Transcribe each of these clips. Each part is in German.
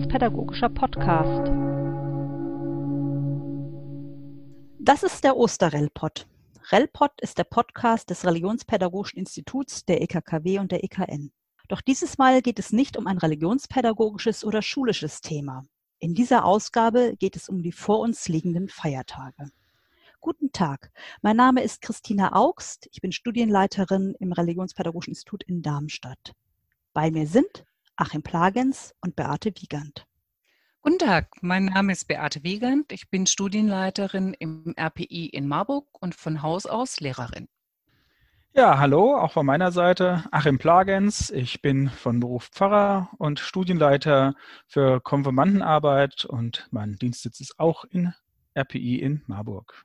religionspädagogischer Podcast. Das ist der Osterrellpod. Rellpod ist der Podcast des Religionspädagogischen Instituts der EKKW und der EKN. Doch dieses Mal geht es nicht um ein religionspädagogisches oder schulisches Thema. In dieser Ausgabe geht es um die vor uns liegenden Feiertage. Guten Tag, mein Name ist Christina Augst. Ich bin Studienleiterin im Religionspädagogischen Institut in Darmstadt. Bei mir sind Achim Plagens und Beate Wiegand. Guten Tag, mein Name ist Beate Wiegand. Ich bin Studienleiterin im RPI in Marburg und von Haus aus Lehrerin. Ja, hallo, auch von meiner Seite Achim Plagens. Ich bin von Beruf Pfarrer und Studienleiter für Konfirmandenarbeit und mein Dienstsitz ist auch in RPI in Marburg.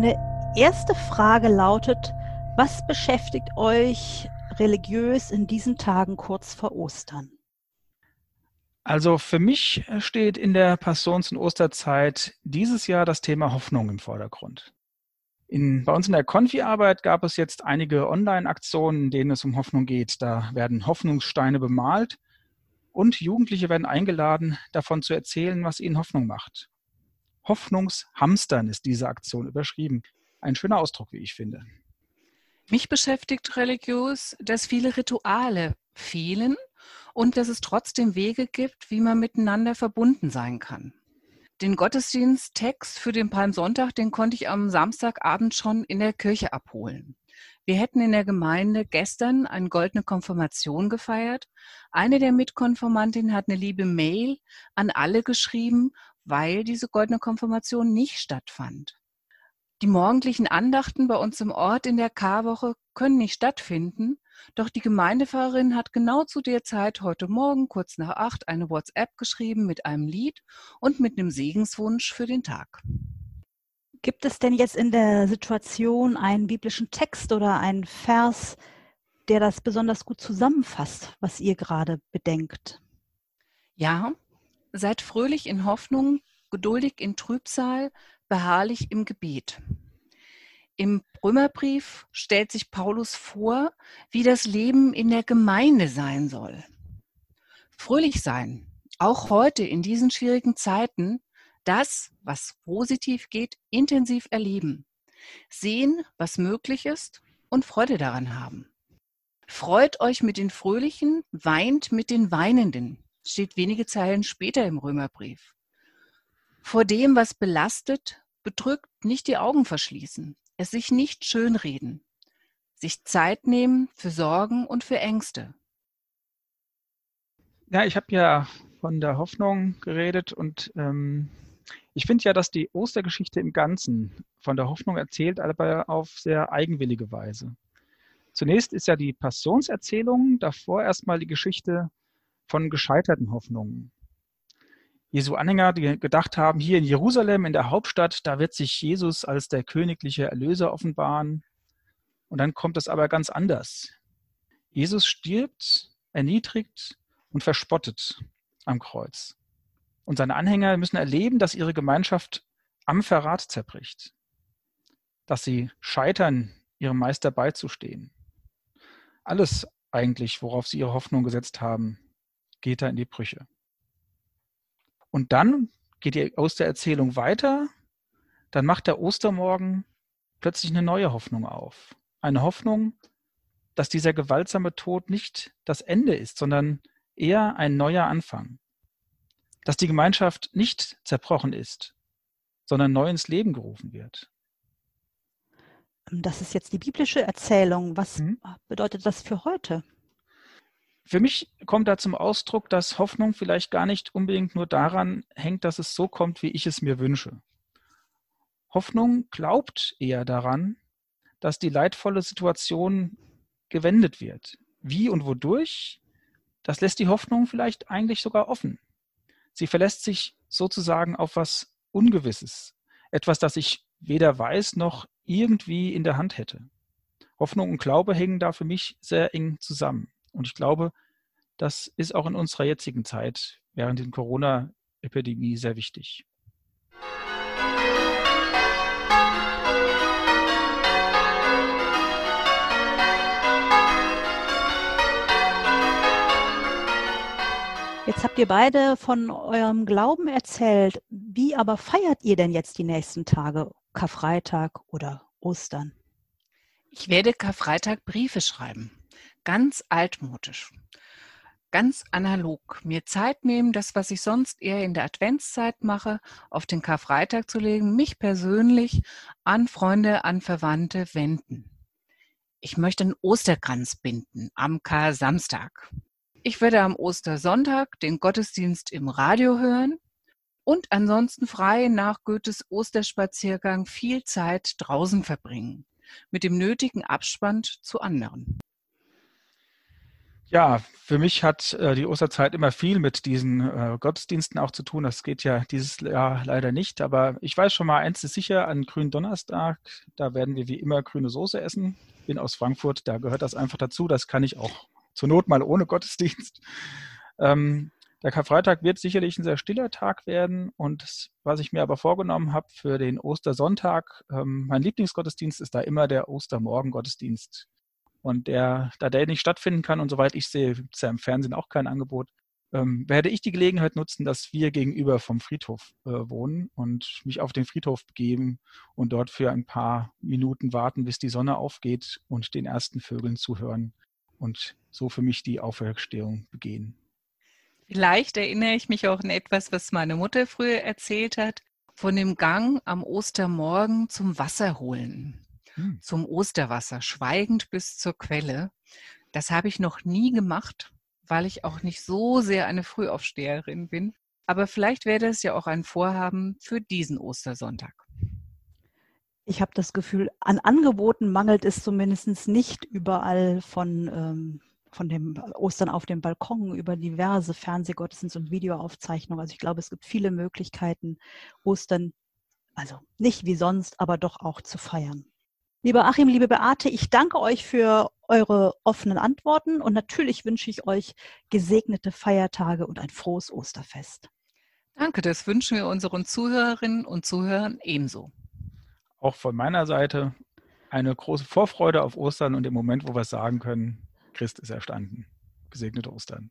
Meine erste Frage lautet, was beschäftigt euch religiös in diesen Tagen kurz vor Ostern? Also für mich steht in der Passions- und Osterzeit dieses Jahr das Thema Hoffnung im Vordergrund. In, bei uns in der Konfi-Arbeit gab es jetzt einige Online-Aktionen, in denen es um Hoffnung geht. Da werden Hoffnungssteine bemalt und Jugendliche werden eingeladen, davon zu erzählen, was ihnen Hoffnung macht. Hoffnungshamstern ist diese Aktion überschrieben. Ein schöner Ausdruck, wie ich finde. Mich beschäftigt religiös, dass viele Rituale fehlen und dass es trotzdem Wege gibt, wie man miteinander verbunden sein kann. Den Gottesdiensttext für den Palmsonntag, den konnte ich am Samstagabend schon in der Kirche abholen. Wir hätten in der Gemeinde gestern eine goldene Konfirmation gefeiert. Eine der Mitkonformantinnen hat eine liebe Mail an alle geschrieben, weil diese goldene Konfirmation nicht stattfand. Die morgendlichen Andachten bei uns im Ort in der Karwoche können nicht stattfinden, doch die Gemeindepfarrerin hat genau zu der Zeit heute Morgen kurz nach acht eine WhatsApp geschrieben mit einem Lied und mit einem Segenswunsch für den Tag. Gibt es denn jetzt in der Situation einen biblischen Text oder einen Vers, der das besonders gut zusammenfasst, was ihr gerade bedenkt? Ja, seid fröhlich in Hoffnung, geduldig in Trübsal, beharrlich im Gebet. Im Römerbrief stellt sich Paulus vor, wie das Leben in der Gemeinde sein soll. Fröhlich sein, auch heute in diesen schwierigen Zeiten, das, was positiv geht, intensiv erleben. Sehen, was möglich ist und Freude daran haben. Freut euch mit den Fröhlichen, weint mit den Weinenden, steht wenige Zeilen später im Römerbrief. Vor dem, was belastet, bedrückt, nicht die Augen verschließen es sich nicht schönreden, sich Zeit nehmen für Sorgen und für Ängste. Ja, ich habe ja von der Hoffnung geredet und ähm, ich finde ja, dass die Ostergeschichte im Ganzen von der Hoffnung erzählt, aber auf sehr eigenwillige Weise. Zunächst ist ja die Passionserzählung, davor erstmal die Geschichte von gescheiterten Hoffnungen. Jesu Anhänger, die gedacht haben, hier in Jerusalem, in der Hauptstadt, da wird sich Jesus als der königliche Erlöser offenbaren. Und dann kommt es aber ganz anders. Jesus stirbt, erniedrigt und verspottet am Kreuz. Und seine Anhänger müssen erleben, dass ihre Gemeinschaft am Verrat zerbricht, dass sie scheitern, ihrem Meister beizustehen. Alles eigentlich, worauf sie ihre Hoffnung gesetzt haben, geht da in die Brüche. Und dann geht die Ostererzählung weiter. Dann macht der Ostermorgen plötzlich eine neue Hoffnung auf. Eine Hoffnung, dass dieser gewaltsame Tod nicht das Ende ist, sondern eher ein neuer Anfang. Dass die Gemeinschaft nicht zerbrochen ist, sondern neu ins Leben gerufen wird. Das ist jetzt die biblische Erzählung. Was hm? bedeutet das für heute? Für mich kommt da zum Ausdruck, dass Hoffnung vielleicht gar nicht unbedingt nur daran hängt, dass es so kommt, wie ich es mir wünsche. Hoffnung glaubt eher daran, dass die leidvolle Situation gewendet wird. Wie und wodurch, das lässt die Hoffnung vielleicht eigentlich sogar offen. Sie verlässt sich sozusagen auf was Ungewisses, etwas, das ich weder weiß noch irgendwie in der Hand hätte. Hoffnung und Glaube hängen da für mich sehr eng zusammen. Und ich glaube, das ist auch in unserer jetzigen Zeit während der Corona-Epidemie sehr wichtig. Jetzt habt ihr beide von eurem Glauben erzählt. Wie aber feiert ihr denn jetzt die nächsten Tage, Karfreitag oder Ostern? Ich werde Karfreitag Briefe schreiben. Ganz altmodisch. Ganz analog. Mir Zeit nehmen, das, was ich sonst eher in der Adventszeit mache, auf den Karfreitag zu legen, mich persönlich an Freunde, an Verwandte wenden. Ich möchte einen Osterkranz binden am Kar-Samstag. Ich werde am Ostersonntag den Gottesdienst im Radio hören und ansonsten frei nach Goethes Osterspaziergang viel Zeit draußen verbringen, mit dem nötigen Abspann zu anderen. Ja, für mich hat äh, die Osterzeit immer viel mit diesen äh, Gottesdiensten auch zu tun. Das geht ja dieses Jahr leider nicht. Aber ich weiß schon mal, eins ist sicher, an grünen Donnerstag, da werden wir wie immer grüne Soße essen. Bin aus Frankfurt, da gehört das einfach dazu. Das kann ich auch zur Not mal ohne Gottesdienst. Ähm, der Karfreitag wird sicherlich ein sehr stiller Tag werden und was ich mir aber vorgenommen habe für den Ostersonntag, ähm, mein Lieblingsgottesdienst ist da immer der Ostermorgen-Gottesdienst. Und der, da der nicht stattfinden kann und soweit ich sehe, gibt es ja im Fernsehen auch kein Angebot, ähm, werde ich die Gelegenheit nutzen, dass wir gegenüber vom Friedhof äh, wohnen und mich auf den Friedhof begeben und dort für ein paar Minuten warten, bis die Sonne aufgeht und den ersten Vögeln zuhören und so für mich die Auferstehung begehen. Vielleicht erinnere ich mich auch an etwas, was meine Mutter früher erzählt hat, von dem Gang am Ostermorgen zum Wasser holen, hm. zum Osterwasser, schweigend bis zur Quelle. Das habe ich noch nie gemacht, weil ich auch nicht so sehr eine Frühaufsteherin bin. Aber vielleicht wäre das ja auch ein Vorhaben für diesen Ostersonntag. Ich habe das Gefühl, an Angeboten mangelt es zumindest nicht überall von, ähm, von dem Ostern auf dem Balkon über diverse Fernsehgottesdienste und Videoaufzeichnungen. Also ich glaube, es gibt viele Möglichkeiten, Ostern, also nicht wie sonst, aber doch auch zu feiern. Lieber Achim, liebe Beate, ich danke euch für eure offenen Antworten und natürlich wünsche ich euch gesegnete Feiertage und ein frohes Osterfest. Danke, das wünschen wir unseren Zuhörerinnen und Zuhörern ebenso auch von meiner Seite eine große Vorfreude auf Ostern und im Moment, wo wir es sagen können, Christ ist erstanden. Gesegnete Ostern.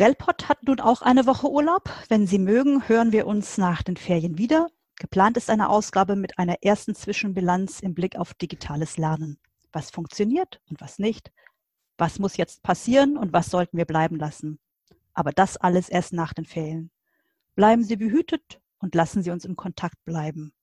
Relpot hat nun auch eine Woche Urlaub. Wenn Sie mögen, hören wir uns nach den Ferien wieder. Geplant ist eine Ausgabe mit einer ersten Zwischenbilanz im Blick auf digitales Lernen. Was funktioniert und was nicht? Was muss jetzt passieren und was sollten wir bleiben lassen? Aber das alles erst nach den Ferien. Bleiben Sie behütet und lassen Sie uns in Kontakt bleiben.